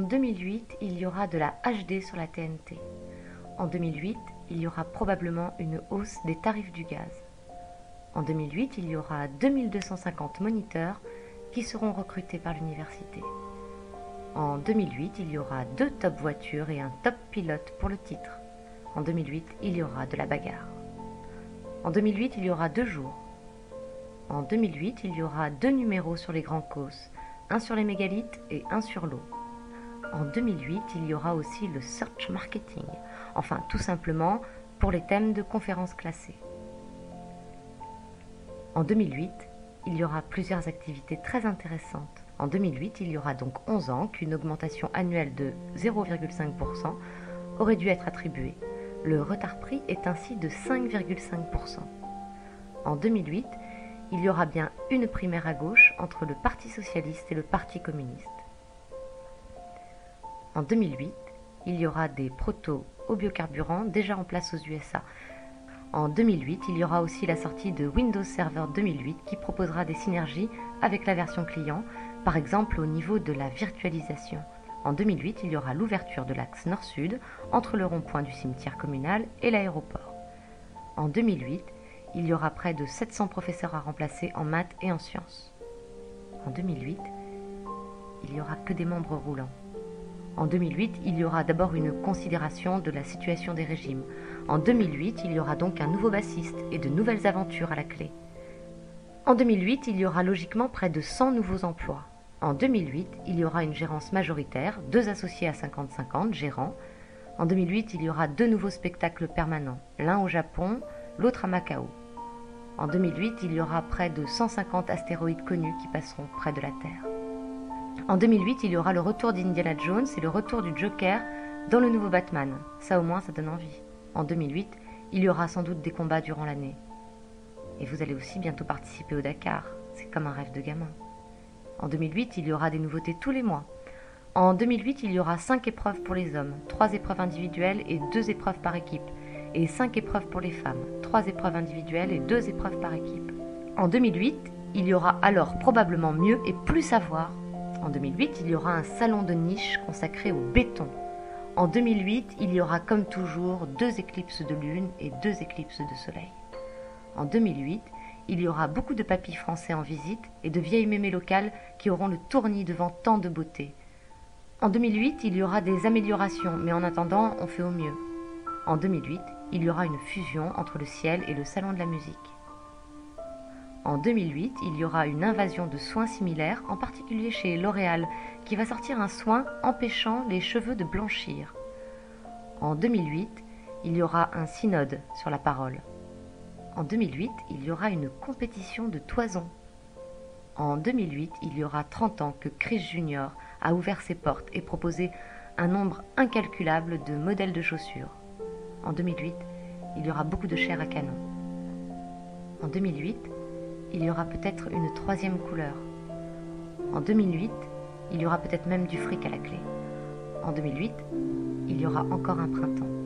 En 2008, il y aura de la HD sur la TNT. En 2008, il y aura probablement une hausse des tarifs du gaz. En 2008, il y aura 2250 moniteurs qui seront recrutés par l'université. En 2008, il y aura deux top voitures et un top pilote pour le titre. En 2008, il y aura de la bagarre. En 2008, il y aura deux jours. En 2008, il y aura deux numéros sur les grands causes, un sur les mégalithes et un sur l'eau. En 2008, il y aura aussi le search marketing, enfin tout simplement pour les thèmes de conférences classées. En 2008, il y aura plusieurs activités très intéressantes. En 2008, il y aura donc 11 ans qu'une augmentation annuelle de 0,5% aurait dû être attribuée. Le retard pris est ainsi de 5,5%. En 2008, il y aura bien une primaire à gauche entre le Parti socialiste et le Parti communiste. En 2008, il y aura des protos aux biocarburants déjà en place aux USA. En 2008, il y aura aussi la sortie de Windows Server 2008 qui proposera des synergies avec la version client, par exemple au niveau de la virtualisation. En 2008, il y aura l'ouverture de l'axe nord-sud entre le rond-point du cimetière communal et l'aéroport. En 2008, il y aura près de 700 professeurs à remplacer en maths et en sciences. En 2008, il n'y aura que des membres roulants. En 2008, il y aura d'abord une considération de la situation des régimes. En 2008, il y aura donc un nouveau bassiste et de nouvelles aventures à la clé. En 2008, il y aura logiquement près de 100 nouveaux emplois. En 2008, il y aura une gérance majoritaire, deux associés à 50-50, gérants. En 2008, il y aura deux nouveaux spectacles permanents, l'un au Japon, l'autre à Macao. En 2008, il y aura près de 150 astéroïdes connus qui passeront près de la Terre. En 2008, il y aura le retour d'Indiana Jones et le retour du Joker dans le nouveau Batman. Ça au moins, ça donne envie. En 2008, il y aura sans doute des combats durant l'année. Et vous allez aussi bientôt participer au Dakar. C'est comme un rêve de gamin. En 2008, il y aura des nouveautés tous les mois. En 2008, il y aura 5 épreuves pour les hommes, 3 épreuves individuelles et 2 épreuves par équipe, et 5 épreuves pour les femmes, 3 épreuves individuelles et 2 épreuves par équipe. En 2008, il y aura alors probablement mieux et plus à voir. En 2008, il y aura un salon de niche consacré au béton. En 2008, il y aura comme toujours deux éclipses de lune et deux éclipses de soleil. En 2008, il y aura beaucoup de papis français en visite et de vieilles mémées locales qui auront le tournis devant tant de beauté. En 2008, il y aura des améliorations, mais en attendant, on fait au mieux. En 2008, il y aura une fusion entre le ciel et le salon de la musique. En 2008, il y aura une invasion de soins similaires, en particulier chez L'Oréal, qui va sortir un soin empêchant les cheveux de blanchir. En 2008, il y aura un synode sur la parole. En 2008, il y aura une compétition de toison. En 2008, il y aura 30 ans que Chris Junior a ouvert ses portes et proposé un nombre incalculable de modèles de chaussures. En 2008, il y aura beaucoup de chair à canon. En 2008, il y aura peut-être une troisième couleur. En 2008, il y aura peut-être même du fric à la clé. En 2008, il y aura encore un printemps.